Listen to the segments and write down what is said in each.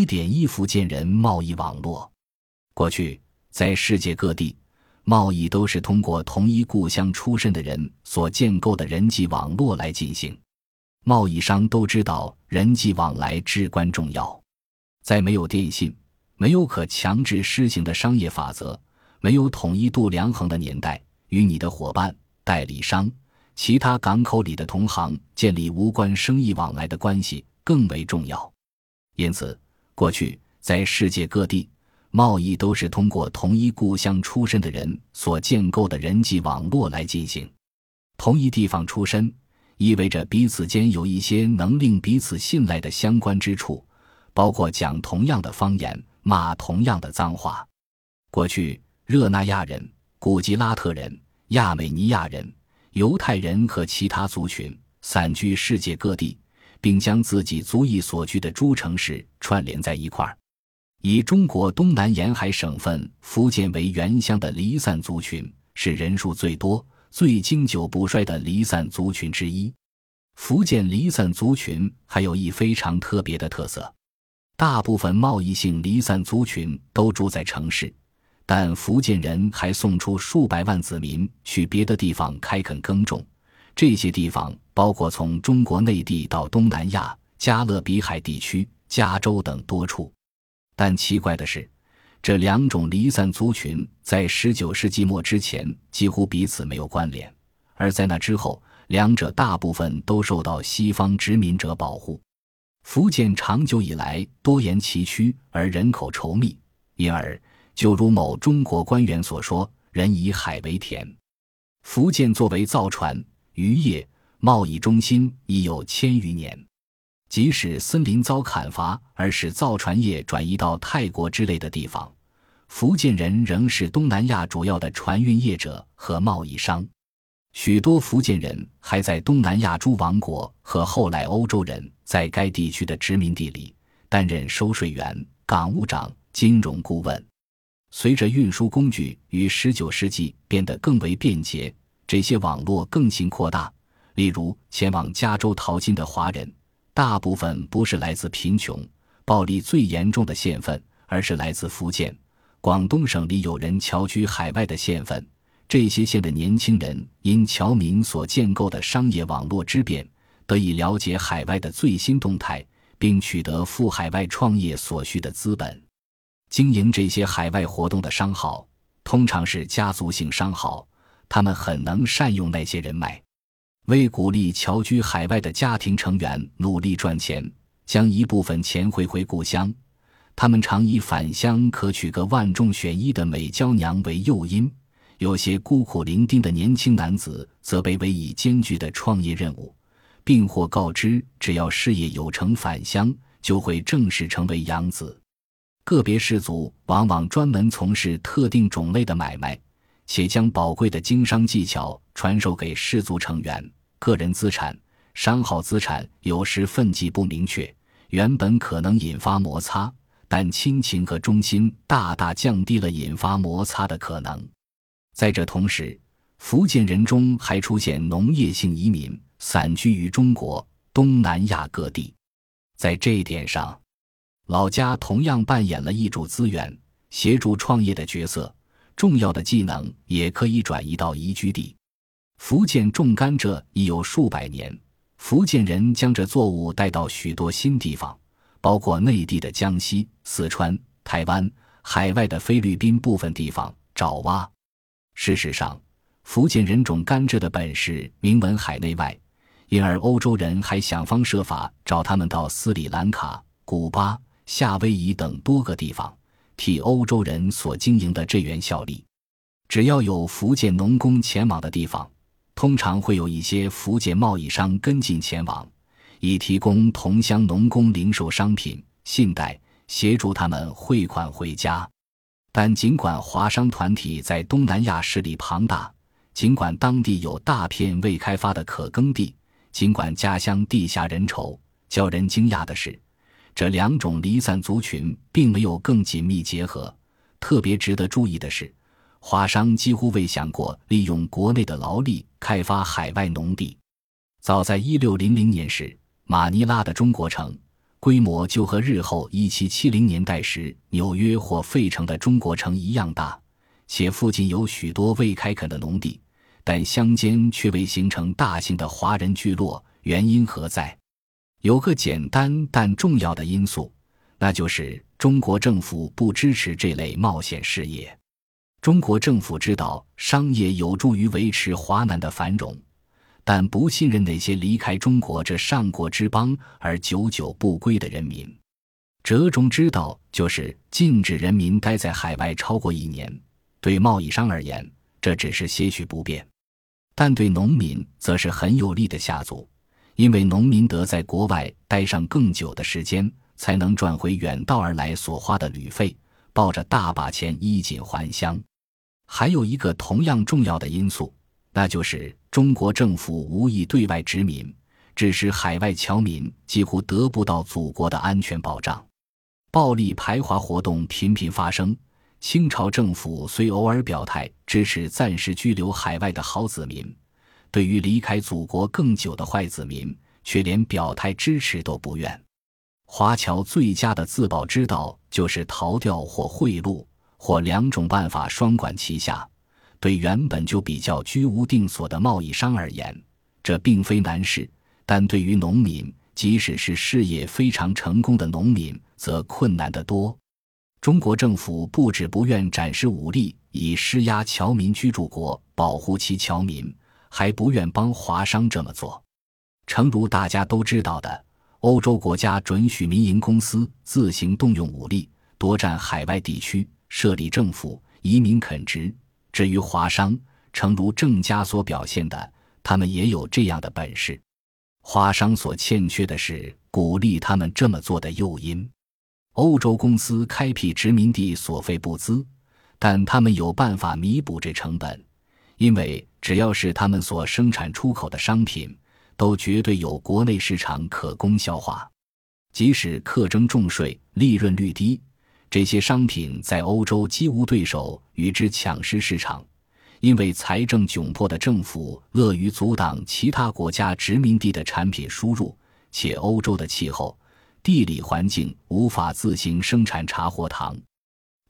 一点一福建人贸易网络。过去，在世界各地，贸易都是通过同一故乡出身的人所建构的人际网络来进行。贸易商都知道人际往来至关重要。在没有电信、没有可强制施行的商业法则、没有统一度量衡的年代，与你的伙伴、代理商、其他港口里的同行建立无关生意往来的关系更为重要。因此，过去在世界各地，贸易都是通过同一故乡出身的人所建构的人际网络来进行。同一地方出身，意味着彼此间有一些能令彼此信赖的相关之处，包括讲同样的方言、骂同样的脏话。过去，热那亚人、古吉拉特人、亚美尼亚人、犹太人和其他族群散居世界各地。并将自己族裔所居的诸城市串联在一块儿。以中国东南沿海省份福建为原乡的离散族群，是人数最多、最经久不衰的离散族群之一。福建离散族群还有一非常特别的特色：大部分贸易性离散族群都住在城市，但福建人还送出数百万子民去别的地方开垦耕种。这些地方包括从中国内地到东南亚、加勒比海地区、加州等多处，但奇怪的是，这两种离散族群在19世纪末之前几乎彼此没有关联，而在那之后，两者大部分都受到西方殖民者保护。福建长久以来多岩崎岖而人口稠密，因而就如某中国官员所说：“人以海为田。”福建作为造船。渔业贸易中心已有千余年，即使森林遭砍伐而使造船业转移到泰国之类的地方，福建人仍是东南亚主要的船运业者和贸易商。许多福建人还在东南亚诸王国和后来欧洲人在该地区的殖民地里担任收税员、港务长、金融顾问。随着运输工具于十九世纪变得更为便捷。这些网络更新扩大，例如前往加州淘金的华人，大部分不是来自贫穷、暴力最严重的县份，而是来自福建、广东省里有人侨居海外的县份。这些县的年轻人因侨民所建构的商业网络之便，得以了解海外的最新动态，并取得赴海外创业所需的资本。经营这些海外活动的商号，通常是家族性商号。他们很能善用那些人脉，为鼓励侨居海外的家庭成员努力赚钱，将一部分钱汇回故乡。他们常以返乡可娶个万中选一的美娇娘为诱因，有些孤苦伶仃的年轻男子则被委以艰巨的创业任务，并或告知只要事业有成返乡，就会正式成为养子。个别氏族往往专门从事特定种类的买卖。且将宝贵的经商技巧传授给氏族成员。个人资产、商号资产有时分际不明确，原本可能引发摩擦，但亲情和忠心大大降低了引发摩擦的可能。在这同时，福建人中还出现农业性移民，散居于中国东南亚各地。在这一点上，老家同样扮演了一主资源、协助创业的角色。重要的技能也可以转移到宜居地。福建种甘蔗已有数百年，福建人将这作物带到许多新地方，包括内地的江西、四川、台湾、海外的菲律宾部分地方。爪哇。事实上，福建人种甘蔗的本事名闻海内外，因而欧洲人还想方设法找他们到斯里兰卡、古巴、夏威夷等多个地方。替欧洲人所经营的这园效力，只要有福建农工前往的地方，通常会有一些福建贸易商跟进前往，以提供同乡农工零售商品、信贷，协助他们汇款回家。但尽管华商团体在东南亚势力庞大，尽管当地有大片未开发的可耕地，尽管家乡地狭人稠，叫人惊讶的是。这两种离散族群并没有更紧密结合。特别值得注意的是，华商几乎未想过利用国内的劳力开发海外农地。早在1600年时，马尼拉的中国城规模就和日后一七七零年代时纽约或费城的中国城一样大，且附近有许多未开垦的农地，但乡间却未形成大型的华人聚落，原因何在？有个简单但重要的因素，那就是中国政府不支持这类冒险事业。中国政府知道商业有助于维持华南的繁荣。但不信任那些离开中国这上国之邦而久久不归的人民，折中之道就是禁止人民待在海外超过一年。对贸易商而言，这只是些许不便；但对农民则是很有利的下足，因为农民得在国外待上更久的时间，才能赚回远道而来所花的旅费，抱着大把钱衣锦还乡。还有一个同样重要的因素。那就是中国政府无意对外殖民，致使海外侨民几乎得不到祖国的安全保障，暴力排华活动频频发生。清朝政府虽偶尔表态支持暂时居留海外的好子民，对于离开祖国更久的坏子民，却连表态支持都不愿。华侨最佳的自保之道就是逃掉或贿赂，或两种办法双管齐下。对原本就比较居无定所的贸易商而言，这并非难事；但对于农民，即使是事业非常成功的农民，则困难得多。中国政府不止不愿展示武力以施压侨民居住国，保护其侨民，还不愿帮华商这么做。诚如大家都知道的，欧洲国家准许民营公司自行动用武力，夺占海外地区，设立政府，移民垦殖。至于华商，诚如郑家所表现的，他们也有这样的本事。华商所欠缺的是鼓励他们这么做的诱因。欧洲公司开辟殖民地所费不资，但他们有办法弥补这成本，因为只要是他们所生产出口的商品，都绝对有国内市场可供消化。即使课征重税，利润率低。这些商品在欧洲几无对手与之抢食市场，因为财政窘迫的政府乐于阻挡其他国家殖民地的产品输入，且欧洲的气候、地理环境无法自行生产茶或糖。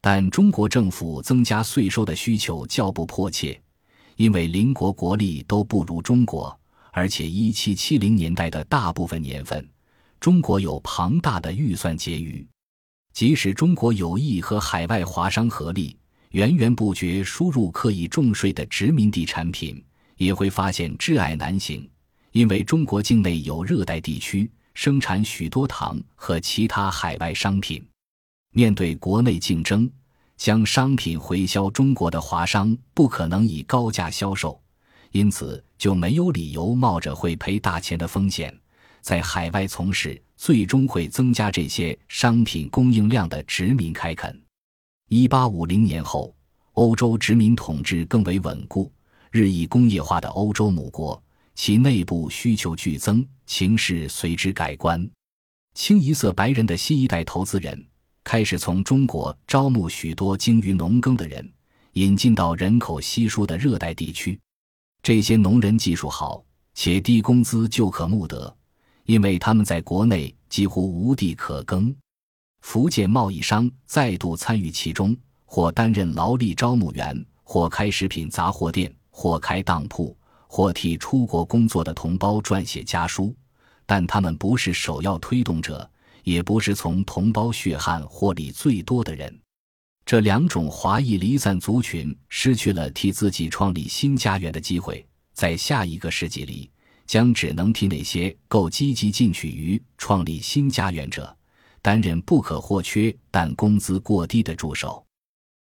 但中国政府增加税收的需求较不迫切，因为邻国国力都不如中国，而且一七七零年代的大部分年份，中国有庞大的预算结余。即使中国有意和海外华商合力，源源不绝输入刻意重税的殖民地产品，也会发现挚爱难行。因为中国境内有热带地区，生产许多糖和其他海外商品。面对国内竞争，将商品回销中国的华商不可能以高价销售，因此就没有理由冒着会赔大钱的风险。在海外从事，最终会增加这些商品供应量的殖民开垦。一八五零年后，欧洲殖民统治更为稳固，日益工业化的欧洲母国，其内部需求剧增，情势随之改观。清一色白人的新一代投资人开始从中国招募许多精于农耕的人，引进到人口稀疏的热带地区。这些农人技术好，且低工资就可募得。因为他们在国内几乎无地可耕，福建贸易商再度参与其中，或担任劳力招募员，或开食品杂货店，或开当铺，或替出国工作的同胞撰写家书。但他们不是首要推动者，也不是从同胞血汗获利最多的人。这两种华裔离散族群失去了替自己创立新家园的机会，在下一个世纪里。将只能替那些够积极进取于创立新家园者担任不可或缺但工资过低的助手。